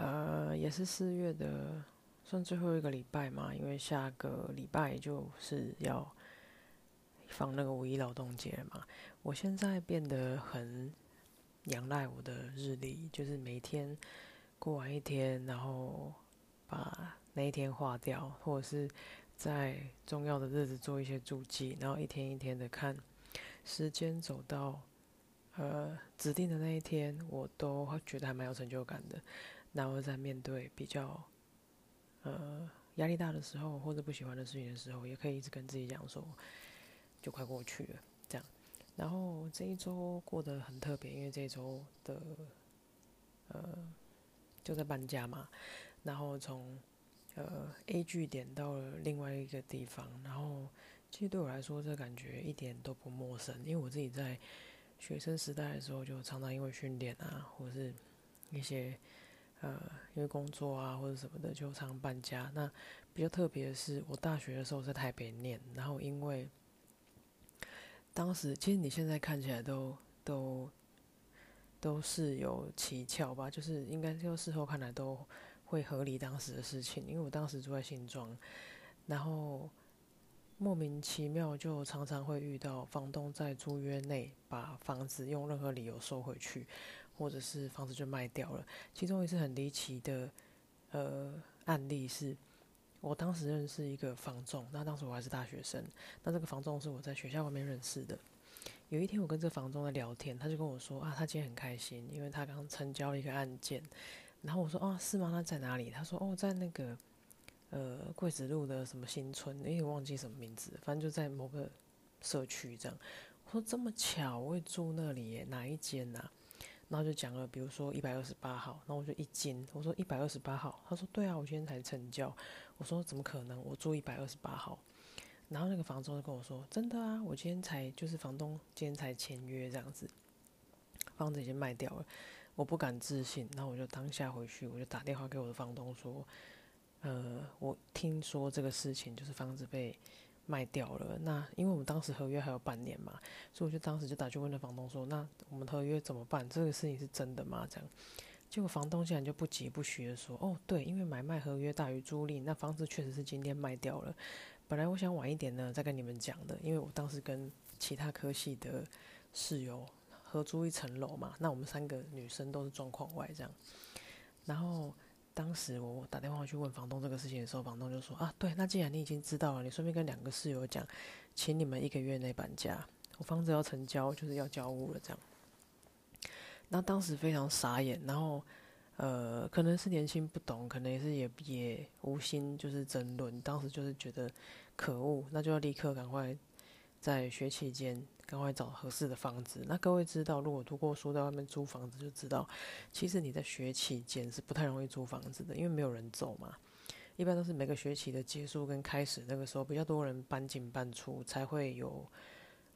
呃，也是四月的算最后一个礼拜嘛，因为下个礼拜就是要放那个五一劳动节嘛。我现在变得很仰赖我的日历，就是每天过完一天，然后把那一天划掉，或者是在重要的日子做一些注记，然后一天一天的看时间走到呃指定的那一天，我都觉得还蛮有成就感的。然后在面对比较呃压力大的时候，或者不喜欢的事情的时候，也可以一直跟自己讲说，就快过去了，这样。然后这一周过得很特别，因为这一周的呃就在搬家嘛，然后从呃 A 据点到了另外一个地方，然后其实对我来说，这感觉一点都不陌生，因为我自己在学生时代的时候，就常常因为训练啊，或者是一些。呃，因为工作啊或者什么的，就常搬家。那比较特别的是，我大学的时候在台北念，然后因为当时其实你现在看起来都都都是有蹊跷吧，就是应该就事后看来都会合理当时的事情。因为我当时住在新庄，然后莫名其妙就常常会遇到房东在租约内把房子用任何理由收回去。或者是房子就卖掉了。其中一次很离奇的呃案例是，我当时认识一个房仲，那当时我还是大学生，那这个房仲是我在学校外面认识的。有一天我跟这房仲在聊天，他就跟我说啊，他今天很开心，因为他刚成交了一个案件。然后我说啊，是吗？他在哪里？他说哦，在那个呃桂子路的什么新村，因为忘记什么名字，反正就在某个社区这样。我说这么巧，我会住那里耶，哪一间呐？然后就讲了，比如说一百二十八号，然后我就一惊，我说一百二十八号，他说对啊，我今天才成交，我说怎么可能，我住一百二十八号，然后那个房东就跟我说，真的啊，我今天才就是房东今天才签约这样子，房子已经卖掉了，我不敢置信，然后我就当下回去，我就打电话给我的房东说，呃，我听说这个事情就是房子被。卖掉了，那因为我们当时合约还有半年嘛，所以我就当时就打去问了房东说：“那我们合约怎么办？这个事情是真的吗？”这样，结果房东竟然就不急不徐的说：“哦，对，因为买卖合约大于租赁，那房子确实是今天卖掉了。本来我想晚一点呢再跟你们讲的，因为我当时跟其他科系的室友合租一层楼嘛，那我们三个女生都是状况外这样，然后。”当时我打电话去问房东这个事情的时候，房东就说：“啊，对，那既然你已经知道了，你顺便跟两个室友讲，请你们一个月内搬家，我房子要成交，就是要交屋了。”这样，那当时非常傻眼，然后呃，可能是年轻不懂，可能也是也也无心就是争论，当时就是觉得可恶，那就要立刻赶快在学期间。赶快找合适的房子。那各位知道，如果读过书在外面租房子，就知道，其实你在学期间是不太容易租房子的，因为没有人走嘛。一般都是每个学期的结束跟开始那个时候，比较多人搬进搬出，才会有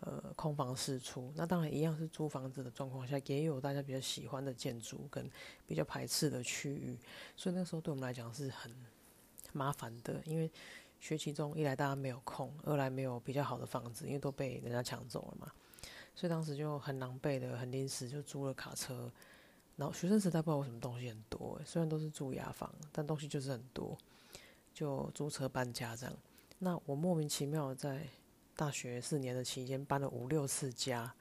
呃空房释出。那当然一样是租房子的状况下，也有大家比较喜欢的建筑跟比较排斥的区域。所以那时候对我们来讲是很麻烦的，因为。学期中，一来大家没有空，二来没有比较好的房子，因为都被人家抢走了嘛，所以当时就很狼狈的、很临时就租了卡车。然后学生时代不知道为什么东西很多，虽然都是住雅房，但东西就是很多，就租车搬家这样。那我莫名其妙在大学四年的期间搬了五六次家，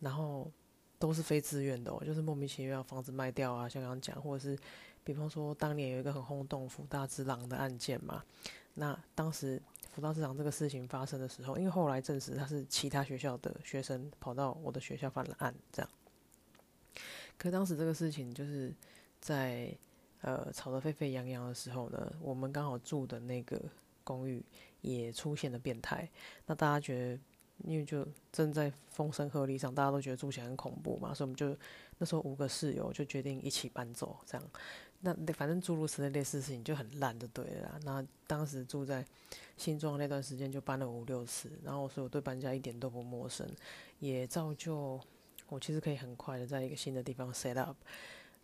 然后都是非自愿的，就是莫名其妙房子卖掉啊，像刚刚讲，或者是比方说当年有一个很轰动福大之狼的案件嘛。那当时辅导市场这个事情发生的时候，因为后来证实他是其他学校的学生跑到我的学校犯了案，这样。可当时这个事情就是在呃吵得沸沸扬扬的时候呢，我们刚好住的那个公寓也出现了变态。那大家觉得因为就正在风声鹤唳上，大家都觉得住起来很恐怖嘛，所以我们就那时候五个室友就决定一起搬走，这样。那反正诸如此类类似事情就很烂的对了。那当时住在新庄那段时间就搬了五六次，然后所以我对搬家一点都不陌生，也造就我其实可以很快的在一个新的地方 set up。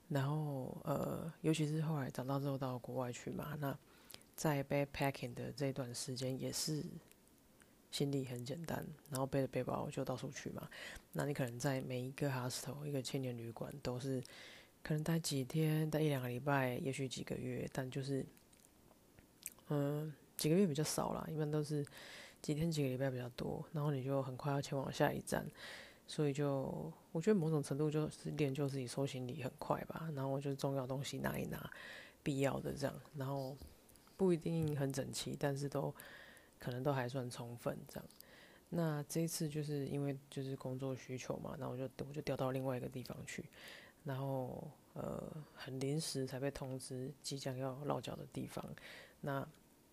然后呃，尤其是后来长大之后到国外去嘛，那在 backpacking 的这段时间也是心里很简单，然后背着背包就到处去嘛。那你可能在每一个 hostel 一个青年旅馆都是。可能待几天，待一两个礼拜，也许几个月，但就是，嗯，几个月比较少啦，一般都是几天几个礼拜比较多。然后你就很快要前往下一站，所以就我觉得某种程度就是练就自己收行李很快吧。然后就是重要东西拿一拿，必要的这样，然后不一定很整齐，但是都可能都还算充分这样。那这一次就是因为就是工作需求嘛，那我就我就调到另外一个地方去。然后，呃，很临时才被通知即将要落脚的地方。那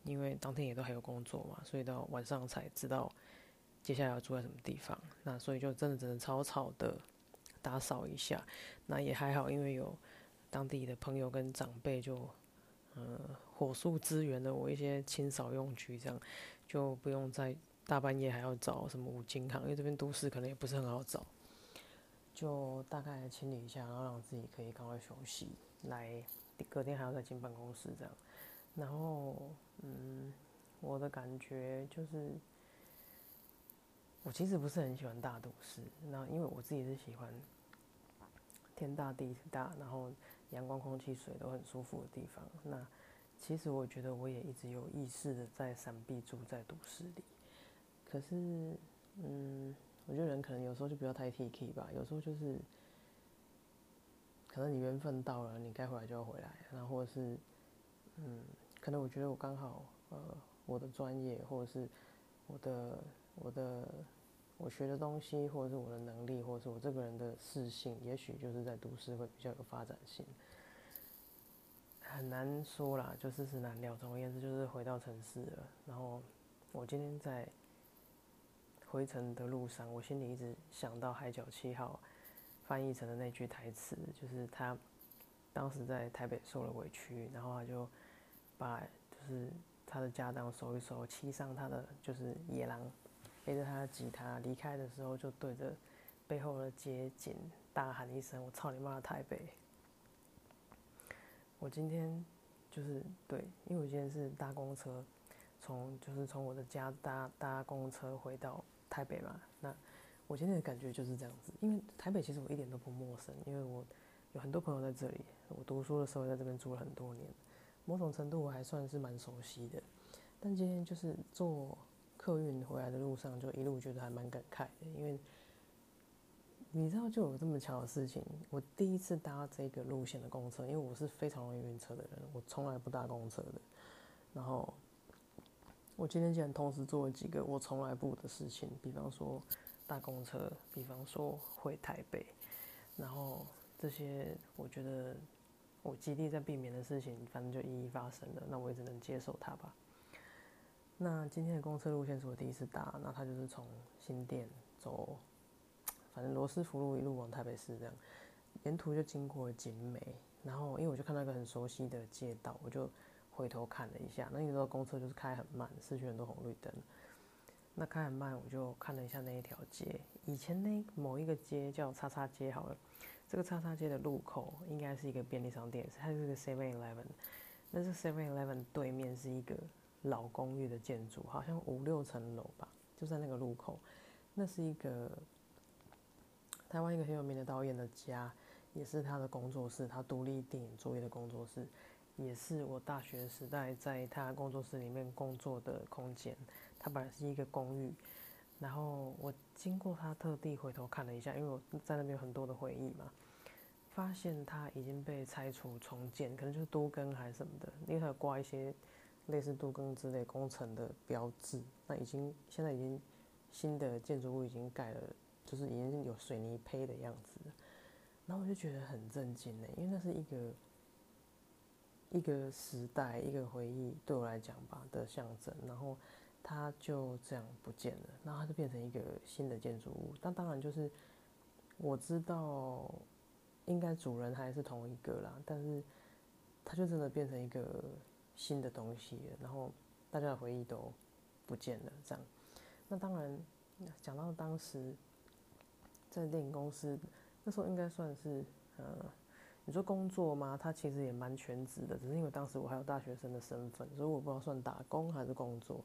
因为当天也都还有工作嘛，所以到晚上才知道接下来要住在什么地方。那所以就真的只能草草的打扫一下。那也还好，因为有当地的朋友跟长辈就，呃，火速支援了我一些清扫用具，这样就不用在大半夜还要找什么五金行，因为这边都市可能也不是很好找。就大概清理一下，然后让自己可以赶快休息，来隔天还要再进办公室这样。然后，嗯，我的感觉就是，我其实不是很喜欢大都市。那因为我自己是喜欢天大地大，然后阳光、空气、水都很舒服的地方。那其实我觉得我也一直有意识的在闪避住在都市里。可是，嗯。我觉得人可能有时候就不要太 T K 吧，有时候就是，可能你缘分到了，你该回来就要回来，然后或是，嗯，可能我觉得我刚好，呃，我的专业或者是我的我的我学的东西，或者是我的能力，或者是我这个人的事性，也许就是在都市会比较有发展性，很难说啦，就世事难料。总而言之，就是回到城市了。然后我今天在。回程的路上，我心里一直想到《海角七号》翻译成的那句台词，就是他当时在台北受了委屈，然后他就把就是他的家当收一收，骑上他的就是野狼，背着他的吉他离开的时候，就对着背后的街景大喊一声：“我操你妈的台北！”我今天就是对，因为我今天是搭公车，从就是从我的家搭搭公车回到。台北嘛，那我今天的感觉就是这样子。因为台北其实我一点都不陌生，因为我有很多朋友在这里。我读书的时候在这边住了很多年，某种程度我还算是蛮熟悉的。但今天就是坐客运回来的路上，就一路觉得还蛮感慨的。因为你知道，就有这么巧的事情，我第一次搭这个路线的公车，因为我是非常容易晕车的人，我从来不搭公车的。然后。我今天竟然同时做了几个我从来不的事情，比方说搭公车，比方说回台北，然后这些我觉得我极力在避免的事情，反正就一一发生了，那我也只能接受它吧。那今天的公车路线是我第一次搭，那它就是从新店走，反正罗斯福路一路往台北市这样，沿途就经过景美，然后因为我就看到一个很熟悉的街道，我就。回头看了一下，那你知道公车就是开很慢，失去很多红绿灯。那开很慢，我就看了一下那一条街。以前那某一个街叫叉叉街好了，这个叉叉街的路口应该是一个便利商店，它是个 Seven Eleven。那是 Seven Eleven 对面是一个老公寓的建筑，好像五六层楼吧，就在那个路口。那是一个台湾一个很有名的导演的家，也是他的工作室，他独立电影作业的工作室。也是我大学时代在他工作室里面工作的空间。它本来是一个公寓，然后我经过他特地回头看了一下，因为我在那边有很多的回忆嘛，发现他已经被拆除重建，可能就是多更还是什么的，因为他有挂一些类似多更之类工程的标志。那已经现在已经新的建筑物已经盖了，就是已经有水泥胚的样子。然后我就觉得很震惊呢，因为那是一个。一个时代，一个回忆，对我来讲吧的象征。然后它就这样不见了，然后它就变成一个新的建筑物。但当然就是我知道应该主人还是同一个啦，但是它就真的变成一个新的东西了，然后大家的回忆都不见了，这样。那当然讲到当时在电影公司那时候，应该算是呃，你说工作吗？他其实也蛮全职的，只是因为当时我还有大学生的身份，所以我不知道算打工还是工作。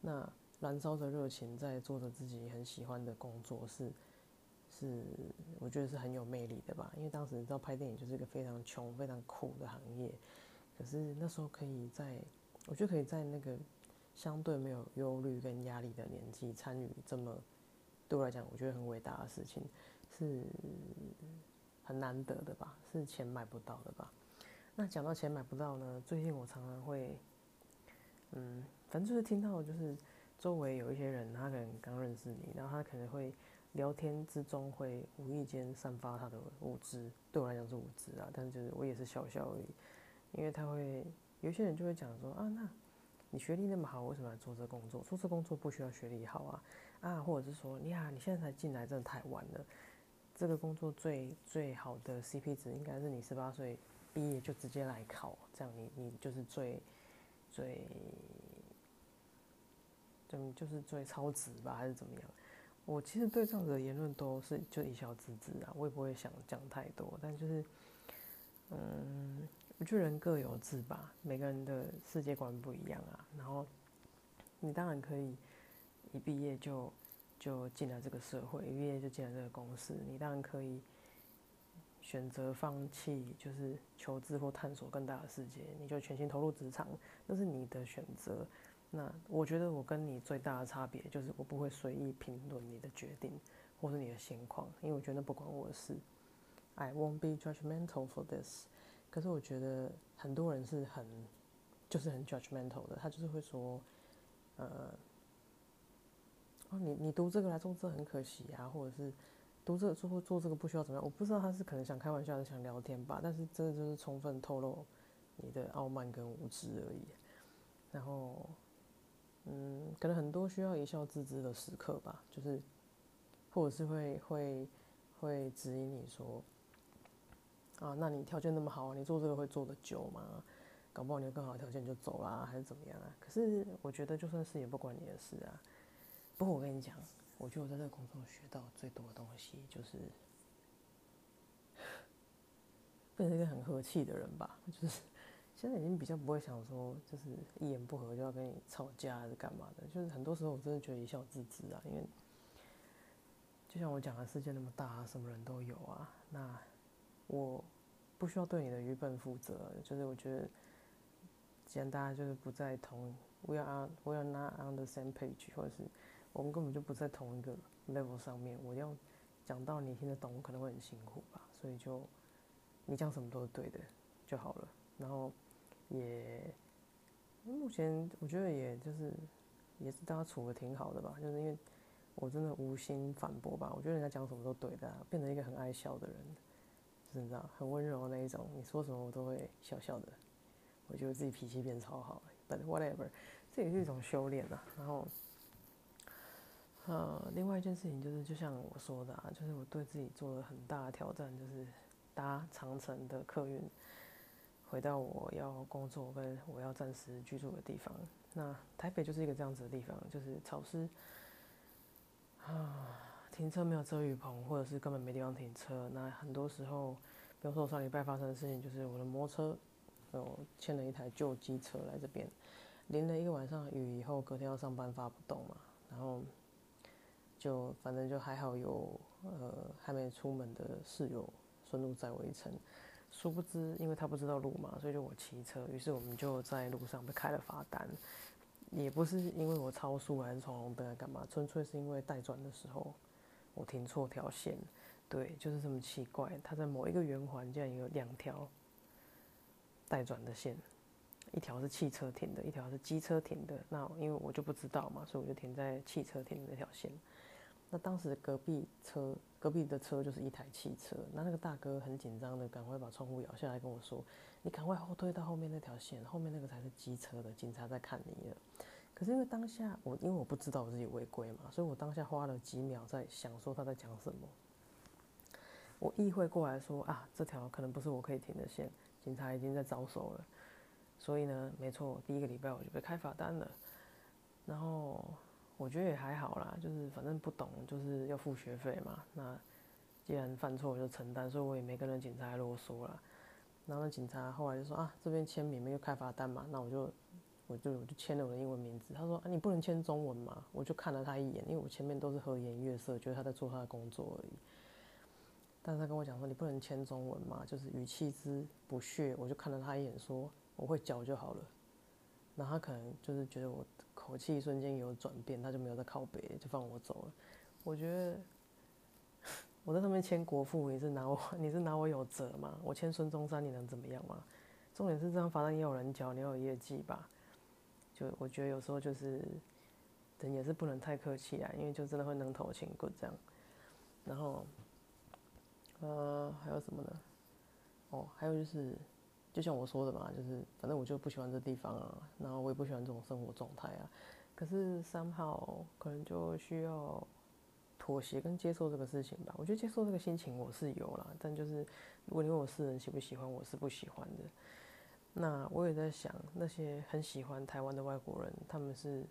那燃烧着热情，在做着自己很喜欢的工作，是是，我觉得是很有魅力的吧。因为当时你知道拍电影就是一个非常穷、非常苦的行业，可是那时候可以在，我觉得可以在那个相对没有忧虑跟压力的年纪参与这么对我来讲，我觉得很伟大的事情，是很难得的吧，是钱买不到的吧。那讲到钱买不到呢，最近我常常会，嗯。反正就是听到，就是周围有一些人，他可能刚认识你，然后他可能会聊天之中会无意间散发他的物质，对我来讲是物质啊，但是就是我也是笑笑而已，因为他会有些人就会讲说啊，那你学历那么好，为什么来做这工作？做这工作不需要学历好啊啊，或者是说，你啊，你现在才进来，真的太晚了，这个工作最最好的 CP 值应该是你十八岁毕业就直接来考，这样你你就是最最。嗯，就是最超值吧，还是怎么样？我其实对这样子的言论都是就一笑置之啊，我也不会想讲太多。但就是，嗯，我觉得人各有志吧，每个人的世界观不一样啊。然后你当然可以一毕业就就进来这个社会，一毕业就进来这个公司，你当然可以选择放弃，就是求知或探索更大的世界，你就全心投入职场，那是你的选择。那我觉得我跟你最大的差别就是我不会随意评论你的决定或是你的现况，因为我觉得不关我的事。I won't be judgmental for this。可是我觉得很多人是很就是很 judgmental 的，他就是会说，呃，你你读这个来做这很可惜啊，或者是读这个做做这个不需要怎么样？我不知道他是可能想开玩笑，还是想聊天吧。但是真的就是充分透露你的傲慢跟无知而已。然后。嗯，可能很多需要一笑置之的时刻吧，就是，或者是会会会指引你说，啊，那你条件那么好，你做这个会做的久吗？搞不好你有更好的条件就走啦，还是怎么样啊？可是我觉得就算是也不关你的事啊。不过我跟你讲，我觉得我在这个工作学到最多的东西就是，变成一个很和气的人吧，就是。现在已经比较不会想说，就是一言不合就要跟你吵架还是干嘛的，就是很多时候我真的觉得一笑置之啊，因为就像我讲的世界那么大啊，什么人都有啊，那我不需要对你的愚笨负责，就是我觉得既然大家就是不在同，we are we are not on the same page，或者是我们根本就不在同一个 level 上面，我要讲到你听得懂，可能会很辛苦吧，所以就你讲什么都是对的就好了，然后。也目前我觉得也就是也是大家处的挺好的吧，就是因为我真的无心反驳吧，我觉得人家讲什么都对的，变成一个很爱笑的人，就是你知道很温柔的那一种，你说什么我都会笑笑的。我觉得自己脾气变超好，but whatever，这也是一种修炼呐。然后，呃，另外一件事情就是，就像我说的，啊，就是我对自己做了很大的挑战，就是搭长城的客运。回到我要工作跟我要暂时居住的地方，那台北就是一个这样子的地方，就是潮湿啊，停车没有遮雨棚，或者是根本没地方停车。那很多时候，比如说我上礼拜发生的事情，就是我的摩托车，我牵了一台旧机车来这边，淋了一个晚上雨以后，隔天要上班发不动嘛，然后就反正就还好有呃还没出门的室友顺路载我一程。殊不知，因为他不知道路嘛，所以就我骑车。于是我们就在路上被开了罚单，也不是因为我超速还是闯红灯来干嘛，纯粹是因为待转的时候我停错条线。对，就是这么奇怪。他在某一个圆环竟然有两条待转的线，一条是汽车停的，一条是机车停的。那因为我就不知道嘛，所以我就停在汽车停的那条线。那当时隔壁车。隔壁的车就是一台汽车，那那个大哥很紧张的，赶快把窗户摇下来跟我说：“你赶快后退到后面那条线，后面那个才是机车的，警察在看你了。”可是因为当下我因为我不知道我自己违规嘛，所以我当下花了几秒在想说他在讲什么。我意会过来说啊，这条可能不是我可以停的线，警察已经在招手了。所以呢，没错，第一个礼拜我就被开罚单了。然后我觉得也还好啦，就是反正不懂就是要付学费嘛。那既然犯错我就承担，所以我也没跟那警察啰嗦了。然后那警察后来就说啊，这边签名没有开罚单嘛，那我就我就我就签了我的英文名字。他说啊，你不能签中文嘛？我就看了他一眼，因为我前面都是和颜悦色，觉得他在做他的工作而已。但是他跟我讲说你不能签中文嘛，就是语气之不屑。我就看了他一眼说我会教就好了。然后他可能就是觉得我口气瞬间有转变，他就没有再靠北，就放我走了。我觉得。我在上面签国父，你是拿我，你是拿我有责吗？我签孙中山，你能怎么样吗？重点是这张罚单也有人缴，你要有业绩吧？就我觉得有时候就是，人也是不能太客气啊，因为就真的会能头轻骨这样。然后，呃，还有什么呢？哦，还有就是，就像我说的嘛，就是反正我就不喜欢这地方啊，然后我也不喜欢这种生活状态啊。可是三号可能就需要。妥协跟接受这个事情吧，我觉得接受这个心情我是有啦，但就是如果你问我私人喜不喜欢，我是不喜欢的。那我也在想，那些很喜欢台湾的外国人，他们是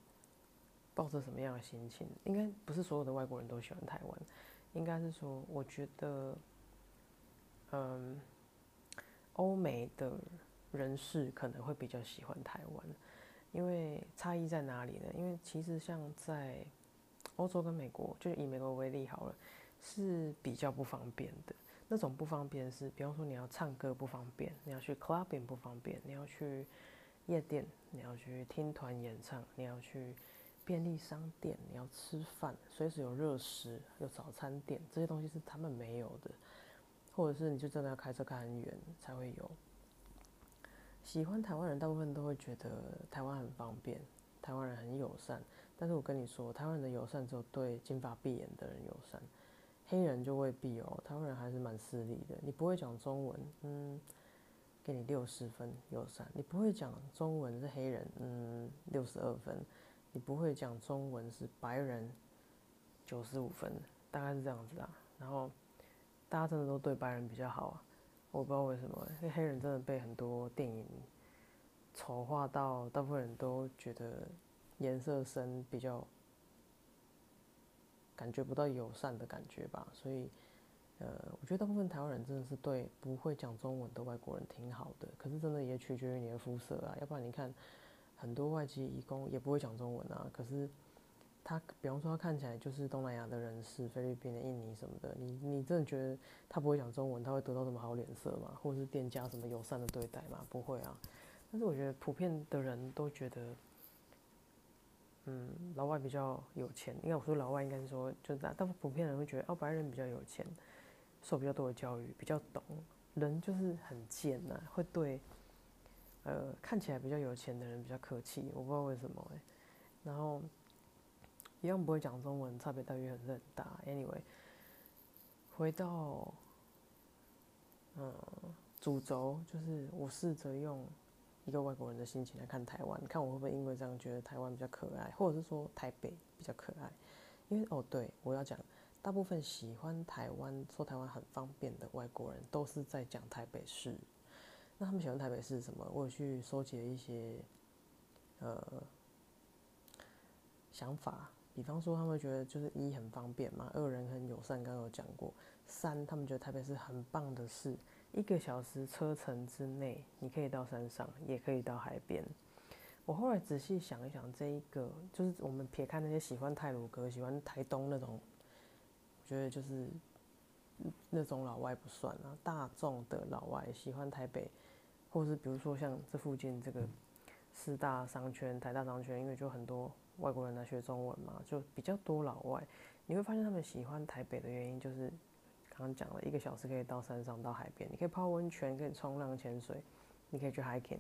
抱着什么样的心情？应该不是所有的外国人都喜欢台湾，应该是说，我觉得，嗯，欧美的人士可能会比较喜欢台湾，因为差异在哪里呢？因为其实像在欧洲跟美国，就以美国为例好了，是比较不方便的。那种不方便是，比方说你要唱歌不方便，你要去 club 店不方便，你要去夜店，你要去听团演唱，你要去便利商店，你要吃饭，随时有热食，有早餐店，这些东西是他们没有的。或者是你就真的要开车开很远才会有。喜欢台湾人，大部分都会觉得台湾很方便，台湾人很友善。但是我跟你说，台湾人的友善只有对金发碧眼的人友善，黑人就未必哦。台湾人还是蛮势利的。你不会讲中文，嗯，给你六十分友善；你不会讲中文是黑人，嗯，六十二分；你不会讲中文是白人，九十五分，大概是这样子啊。然后大家真的都对白人比较好啊，我不知道为什么，因为黑人真的被很多电影丑化到，大部分人都觉得。颜色深比较感觉不到友善的感觉吧，所以呃，我觉得大部分台湾人真的是对不会讲中文的外国人挺好的。可是真的也取决于你的肤色啊，要不然你看很多外籍移工也不会讲中文啊。可是他比方说他看起来就是东南亚的人士，菲律宾的、印尼什么的，你你真的觉得他不会讲中文，他会得到什么好脸色吗？或者是店家什么友善的对待吗？不会啊。但是我觉得普遍的人都觉得。嗯，老外比较有钱，应该我说老外应该是说，就大大部分普遍人会觉得，哦，白人比较有钱，受比较多的教育，比较懂，人就是很贱呐，会对，呃，看起来比较有钱的人比较客气，我不知道为什么哎。然后一样不会讲中文，差别待遇很是很大。Anyway，回到，嗯，主轴就是我试着用。一个外国人的心情来看台湾，看我会不会因为这样觉得台湾比较可爱，或者是说台北比较可爱？因为哦，对我要讲，大部分喜欢台湾、说台湾很方便的外国人，都是在讲台北市。那他们喜欢台北市什么？我有去收集了一些呃想法，比方说他们觉得就是一很方便嘛，二人很友善，刚刚有讲过。三，他们觉得台北是很棒的事。一个小时车程之内，你可以到山上，也可以到海边。我后来仔细想一想，这一个就是我们撇开那些喜欢泰鲁哥、喜欢台东那种，我觉得就是那种老外不算啊。大众的老外喜欢台北，或是比如说像这附近这个四大商圈、台大商圈，因为就很多外国人来学中文嘛，就比较多老外。你会发现他们喜欢台北的原因就是。刚刚讲了一个小时可以到山上到海边，你可以泡温泉，可以冲浪潜水，你可以去 hiking。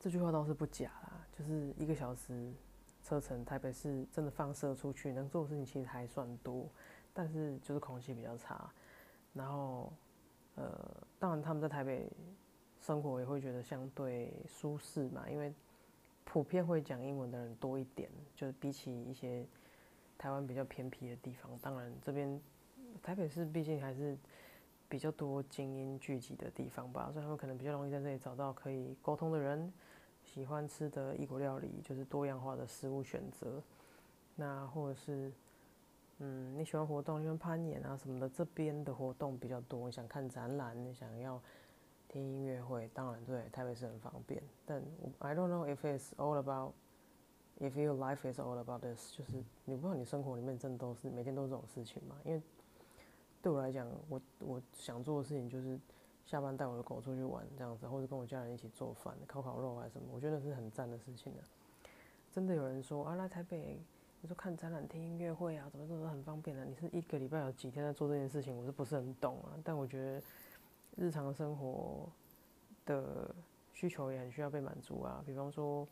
这句话倒是不假啦，就是一个小时车程，台北市真的放射出去能做的事情其实还算多，但是就是空气比较差。然后，呃，当然他们在台北生活也会觉得相对舒适嘛，因为普遍会讲英文的人多一点，就是比起一些台湾比较偏僻的地方。当然，这边台北市毕竟还是比较多精英聚集的地方吧，所以他们可能比较容易在这里找到可以沟通的人，喜欢吃的异国料理，就是多样化的食物选择。那或者是，嗯，你喜欢活动，喜欢攀岩啊什么的，这边的活动比较多。你想看展览，你想要。听音乐会当然对台北是很方便，但 I don't know if it's all about if your life is all about this，就是你不知道你生活里面真的都是每天都是这种事情嘛？因为对我来讲，我我想做的事情就是下班带我的狗出去玩这样子，或者跟我家人一起做饭、烤烤肉还是什么，我觉得是很赞的事情的。真的有人说啊，来台北，你说看展览、听音乐会啊，怎么怎么很方便的？你是一个礼拜有几天在做这件事情？我是不是很懂啊？但我觉得。日常生活的需求也很需要被满足啊，比方说，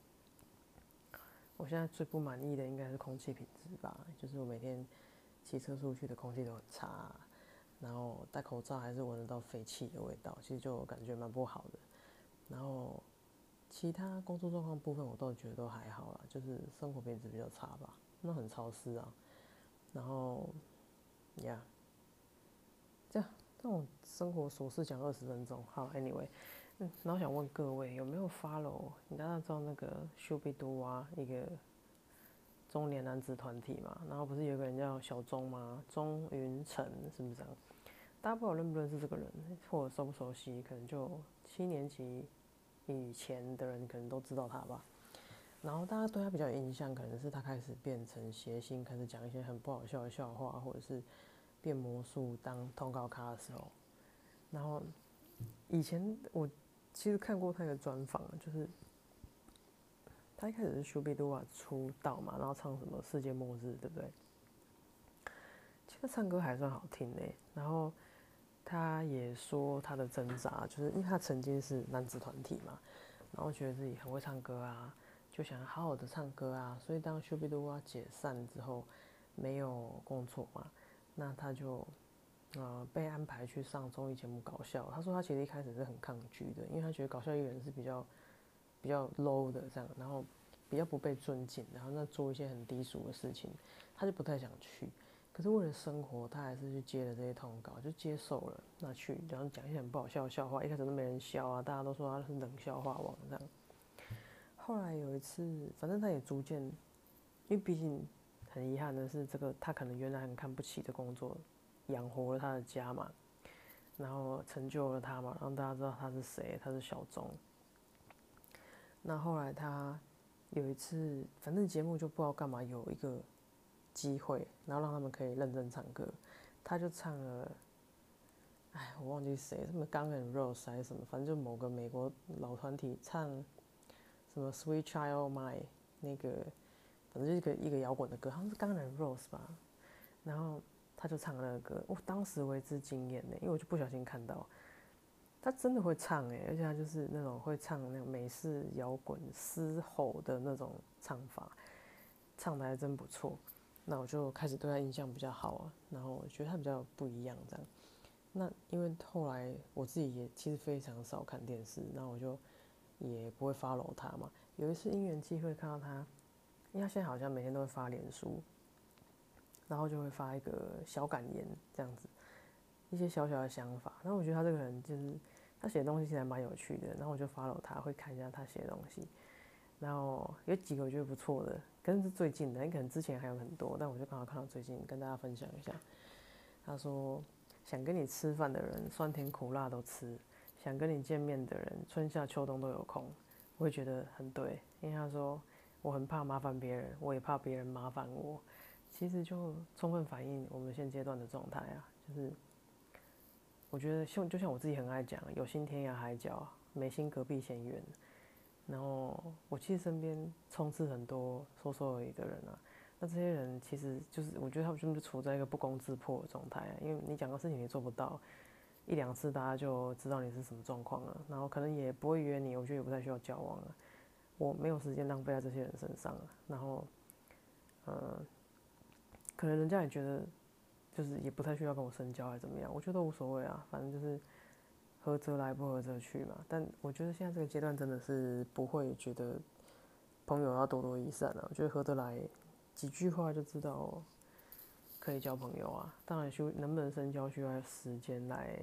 我现在最不满意的应该是空气品质吧，就是我每天骑车出去的空气都很差，然后戴口罩还是闻得到废气的味道，其实就感觉蛮不好的。然后其他工作状况部分我倒觉得都还好啦，就是生活品质比较差吧，那很潮湿啊。然后，呀，这样。这种生活琐事讲二十分钟，好，Anyway，嗯，然后想问各位有没有 follow？你大家知道那个 s h u b i d o 啊，一个中年男子团体嘛？然后不是有个人叫小钟吗？钟云成是不是这样？大家不知道认不认识这个人，或者熟不熟悉？可能就七年级以前的人可能都知道他吧。然后大家对他比较有印象，可能是他开始变成谐星，开始讲一些很不好笑的笑话，或者是。变魔术当通告卡的时候，然后以前我其实看过他的专访，就是他一开始是 s h u b i d u a 出道嘛，然后唱什么世界末日，对不对？其实唱歌还算好听嘞。然后他也说他的挣扎，就是因为他曾经是男子团体嘛，然后觉得自己很会唱歌啊，就想好好的唱歌啊，所以当 s h u b i d u a 解散之后，没有工作嘛。那他就，呃，被安排去上综艺节目搞笑。他说他其实一开始是很抗拒的，因为他觉得搞笑艺人是比较比较 low 的这样，然后比较不被尊敬，然后那做一些很低俗的事情，他就不太想去。可是为了生活，他还是去接了这些通告，就接受了。那去然后讲一些很不好笑的笑话，一开始都没人笑啊，大家都说他是冷笑话王这样。后来有一次，反正他也逐渐，因为毕竟。很遗憾的是，这个他可能原来很看不起的工作，养活了他的家嘛，然后成就了他嘛，让大家知道他是谁，他是小钟。那后来他有一次，反正节目就不知道干嘛，有一个机会，然后让他们可以认真唱歌，他就唱了，哎，我忘记谁，什么 Gun and Rose 还是什么，反正就某个美国老团体唱什么 Sweet Child My 那个。反正就是一个一个摇滚的歌，好像是《钢人 Rose》吧，然后他就唱那个歌，我当时为之惊艳呢，因为我就不小心看到，他真的会唱哎，而且他就是那种会唱那种美式摇滚嘶吼的那种唱法，唱的还真不错，那我就开始对他印象比较好啊，然后我觉得他比较不一样这样，那因为后来我自己也其实非常少看电视，那我就也不会 follow 他嘛，有一次因缘机会看到他。因为他现在好像每天都会发脸书，然后就会发一个小感言这样子，一些小小的想法。然后我觉得他这个人就是他写的东西其实还蛮有趣的，然后我就 follow 他，会看一下他写的东西。然后有几个我觉得不错的，可能是最近的，可能之前还有很多，但我就刚好看到最近，跟大家分享一下。他说：“想跟你吃饭的人，酸甜苦辣都吃；想跟你见面的人，春夏秋冬都有空。”我会觉得很对，因为他说。我很怕麻烦别人，我也怕别人麻烦我。其实就充分反映我们现阶段的状态啊，就是我觉得像就像我自己很爱讲，有心天涯海角，没心隔壁嫌远。然后我其实身边充斥很多说说而已的人啊，那这些人其实就是我觉得他们就是处在一个不攻自破的状态啊，因为你讲个事情你做不到，一两次大家就知道你是什么状况了，然后可能也不会约你，我觉得也不太需要交往了。我没有时间浪费在这些人身上然后，呃，可能人家也觉得，就是也不太需要跟我深交，还是怎么样？我觉得无所谓啊，反正就是合则来，不合则去嘛。但我觉得现在这个阶段真的是不会觉得朋友要多多益善啊，我觉得合得来几句话就知道可以交朋友啊。当然，需能不能深交需要时间来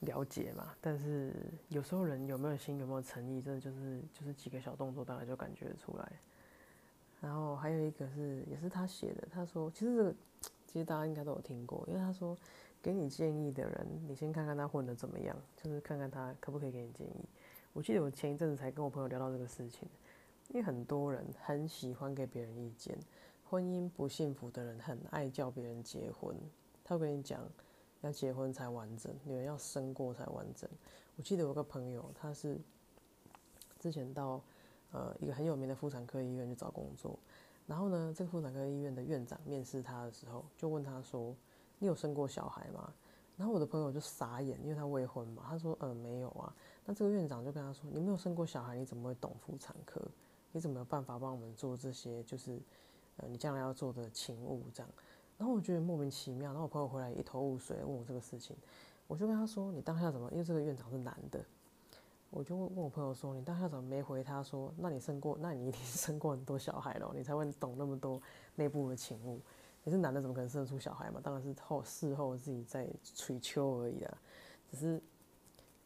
了解嘛。但是有时候人有没有心，有没有诚意，真的就是就是几个小动作，大概就感觉出来。然后还有一个是，也是他写的，他说，其实这个其实大家应该都有听过，因为他说，给你建议的人，你先看看他混的怎么样，就是看看他可不可以给你建议。我记得我前一阵子才跟我朋友聊到这个事情，因为很多人很喜欢给别人意见，婚姻不幸福的人很爱叫别人结婚，他会跟你讲要结婚才完整，女人要生过才完整。我记得有个朋友，他是之前到。呃，一个很有名的妇产科医院去找工作，然后呢，这个妇产科医院的院长面试他的时候，就问他说：“你有生过小孩吗？”然后我的朋友就傻眼，因为他未婚嘛。他说：“嗯，没有啊。”那这个院长就跟他说：“你没有生过小孩，你怎么会懂妇产科？你怎么有办法帮我们做这些？就是呃，你将来要做的勤务这样。”然后我觉得莫名其妙。然后我朋友回来一头雾水，问我这个事情，我就跟他说：“你当下怎么？因为这个院长是男的。”我就问我朋友说：“你当下怎么没回？”他说：“那你生过，那你一定生过很多小孩了，你才会懂那么多内部的情务。你是男的，怎么可能生得出小孩嘛？当然是后事后自己在吹秋而已啦。只是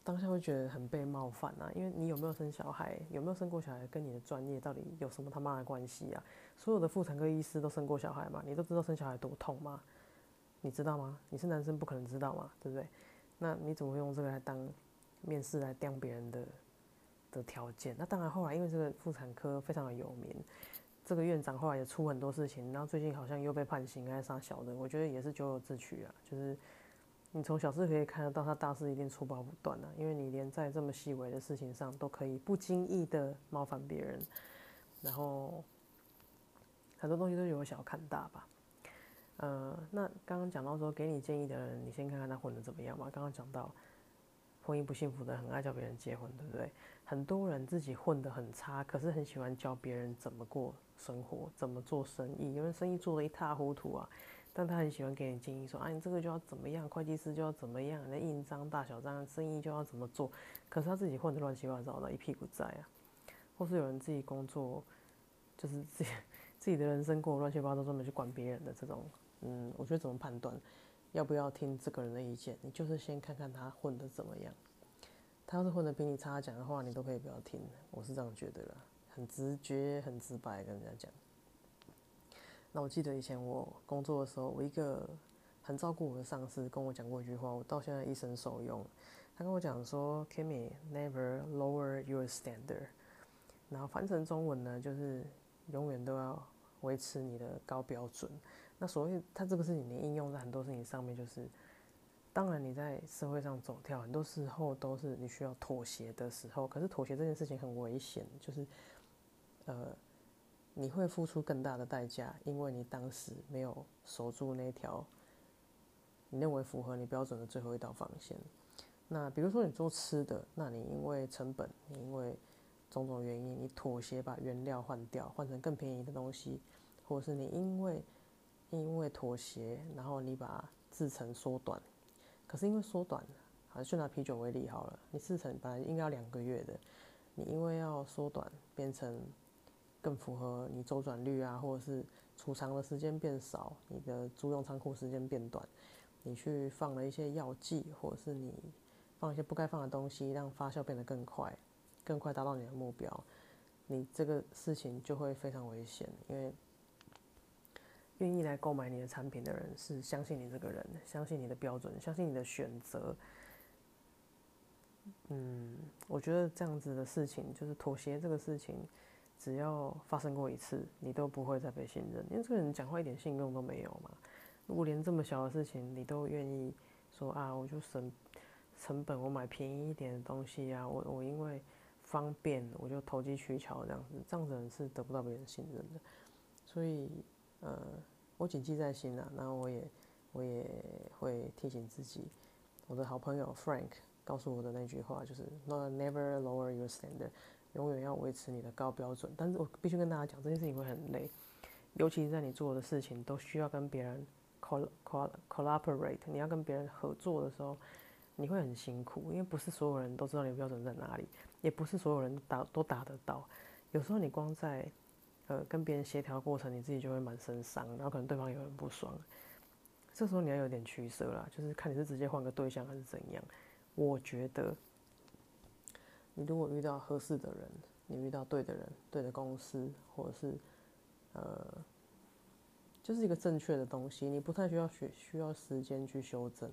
当下会觉得很被冒犯啊，因为你有没有生小孩，有没有生过小孩，跟你的专业到底有什么他妈的关系啊？所有的妇产科医师都生过小孩吗？你都知道生小孩多痛吗？你知道吗？你是男生不可能知道嘛，对不对？那你怎么会用这个来当？”面试来刁别人的的条件，那当然后来因为这个妇产科非常的有名，这个院长后来也出很多事情，然后最近好像又被判刑，还杀小的，我觉得也是咎由自取啊。就是你从小事可以看得到，他大事一定粗暴不断啊，因为你连在这么细微的事情上都可以不经意的冒犯别人，然后很多东西都有小看大吧。呃，那刚刚讲到说给你建议的人，你先看看他混的怎么样嘛。刚刚讲到。婚姻不幸福的很爱叫别人结婚，对不对？很多人自己混得很差，可是很喜欢教别人怎么过生活，怎么做生意。因为生意做得一塌糊涂啊，但他很喜欢给你建议，说啊，你这个就要怎么样，会计师就要怎么样，那印章大小章，生意就要怎么做。可是他自己混得乱七八糟的，一屁股债啊。或是有人自己工作，就是自己自己的人生过乱七八糟，专门去管别人的这种，嗯，我觉得怎么判断？要不要听这个人的意见？你就是先看看他混的怎么样。他要是混的比你差，讲的话你都可以不要听。我是这样觉得啦，很直觉、很直白跟人家讲。那我记得以前我工作的时候，我一个很照顾我的上司跟我讲过一句话，我到现在一生受用。他跟我讲说：“Kimmy, never lower your standard。”然后翻成中文呢，就是永远都要维持你的高标准。那所谓他这个事情，你应用在很多事情上面，就是当然你在社会上走跳，很多时候都是你需要妥协的时候。可是妥协这件事情很危险，就是呃，你会付出更大的代价，因为你当时没有守住那条你认为符合你标准的最后一道防线。那比如说你做吃的，那你因为成本，你因为种种原因，你妥协把原料换掉，换成更便宜的东西，或是你因为因为妥协，然后你把制程缩短，可是因为缩短，好就拿啤酒为例好了，你制程本来应该要两个月的，你因为要缩短，变成更符合你周转率啊，或者是储藏的时间变少，你的租用仓库时间变短，你去放了一些药剂，或者是你放一些不该放的东西，让发酵变得更快，更快达到你的目标，你这个事情就会非常危险，因为。愿意来购买你的产品的人是相信你这个人，相信你的标准，相信你的选择。嗯，我觉得这样子的事情，就是妥协这个事情，只要发生过一次，你都不会再被信任，因为这个人讲话一点信用都没有嘛。如果连这么小的事情你都愿意说啊，我就省成本，我买便宜一点的东西啊，我我因为方便我就投机取巧这样子，这样子人是得不到别人信任的，所以。呃，我谨记在心啊。那我也，我也会提醒自己。我的好朋友 Frank 告诉我的那句话就是：“No, never lower your standard。”永远要维持你的高标准。但是我必须跟大家讲，这件事情会很累，尤其是在你做的事情都需要跟别人 coll collaborate，你要跟别人合作的时候，你会很辛苦，因为不是所有人都知道你的标准在哪里，也不是所有人打都达得到。有时候你光在呃跟别人协调过程，你自己就会满身伤，然后可能对方也很不爽。这时候你要有点取舍啦，就是看你是直接换个对象还是怎样。我觉得，你如果遇到合适的人，你遇到对的人、对的公司，或者是呃，就是一个正确的东西，你不太需要学需要时间去修正，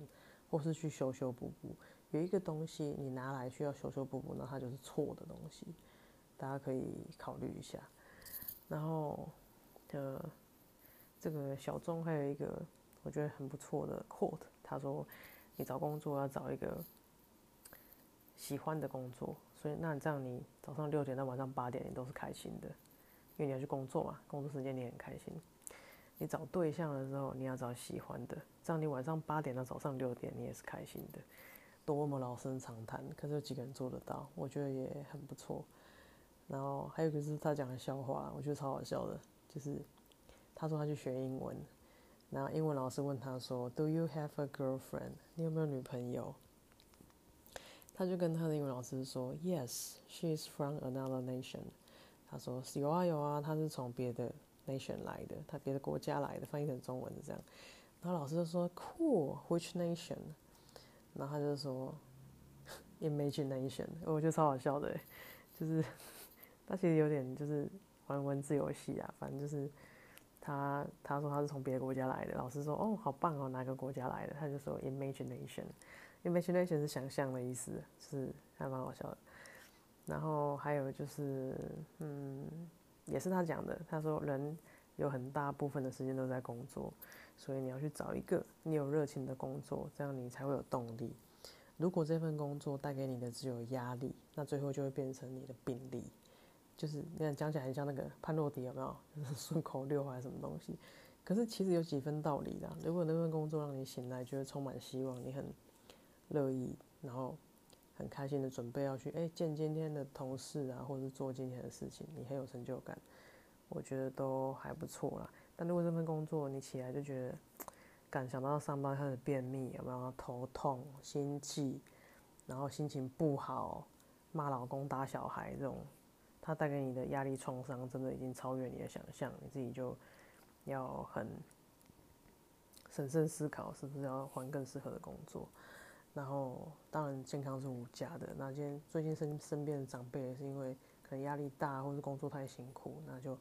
或是去修修补补。有一个东西你拿来需要修修补补，那它就是错的东西，大家可以考虑一下。然后，呃，这个小钟还有一个。我觉得很不错的 quote，他说：“你找工作要找一个喜欢的工作，所以那这样你早上六点到晚上八点你都是开心的，因为你要去工作嘛，工作时间你很开心。你找对象的时候你要找喜欢的，这样你晚上八点到早上六点你也是开心的，多么老生常谈，可是有几个人做得到？我觉得也很不错。然后还有一个是他讲的笑话，我觉得超好笑的，就是他说他去学英文。”然后英文老师问他说：“Do you have a girlfriend？你有没有女朋友？”他就跟他的英文老师说：“Yes, she is from another nation。”他说：“有啊有啊，他是从别的 nation 来的，他别的国家来的。”翻译成中文是这样。然后老师就说：“Cool, which nation？” 然后他就说：“Imagination。”我觉得超好笑的，就是他其实有点就是玩文字游戏啊，反正就是。他他说他是从别的国家来的，老师说哦好棒哦哪个国家来的？他就说 imagination，imagination 是想象的意思，是还蛮好笑的。然后还有就是嗯也是他讲的，他说人有很大部分的时间都在工作，所以你要去找一个你有热情的工作，这样你才会有动力。如果这份工作带给你的只有压力，那最后就会变成你的病例。就是你看讲起来很像那个潘洛迪有没有？顺口溜还是什么东西？可是其实有几分道理的。如果那份工作让你醒来觉得充满希望，你很乐意，然后很开心的准备要去哎见今天的同事啊，或者是做今天的事情，你很有成就感，我觉得都还不错啦。但如果这份工作你起来就觉得，感想到上班开始便秘，有没有头痛、心悸，然后心情不好，骂老公、打小孩这种。它带给你的压力创伤，真的已经超越你的想象，你自己就要很审慎思考，是不是要换更适合的工作。然后，当然健康是无价的。那今天最近身身边的长辈也是因为可能压力大，或是工作太辛苦，那就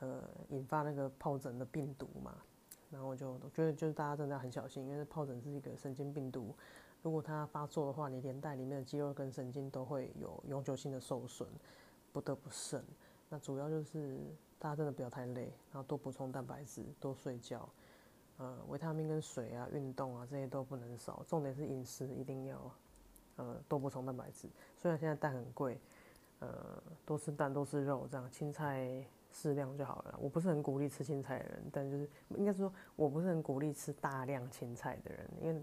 呃引发那个疱疹的病毒嘛。然后我就我觉得就是大家真的很小心，因为疱疹是一个神经病毒，如果它发作的话，你连带里面的肌肉跟神经都会有永久性的受损。不得不慎，那主要就是大家真的不要太累，然后多补充蛋白质，多睡觉，呃，维他命跟水啊，运动啊这些都不能少。重点是饮食一定要，呃，多补充蛋白质。虽然现在蛋很贵，呃，多吃蛋多吃肉，这样青菜适量就好了。我不是很鼓励吃青菜的人，但就是应该说我不是很鼓励吃大量青菜的人，因为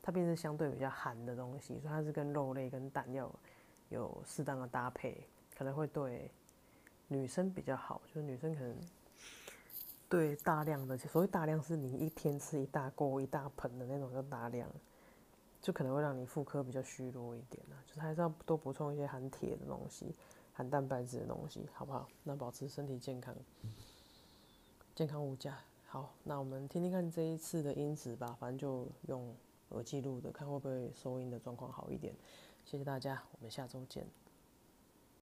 它毕竟是相对比较寒的东西，所以它是跟肉类跟蛋要有适当的搭配。可能会对女生比较好，就是女生可能对大量的，所谓大量是你一天吃一大锅、一大盆的那种叫大量，就可能会让你妇科比较虚弱一点啊。就是还是要多补充一些含铁的东西、含蛋白质的东西，好不好？那保持身体健康，健康无价。好，那我们听听看这一次的音质吧，反正就用耳机录的，看会不会收音的状况好一点。谢谢大家，我们下周见。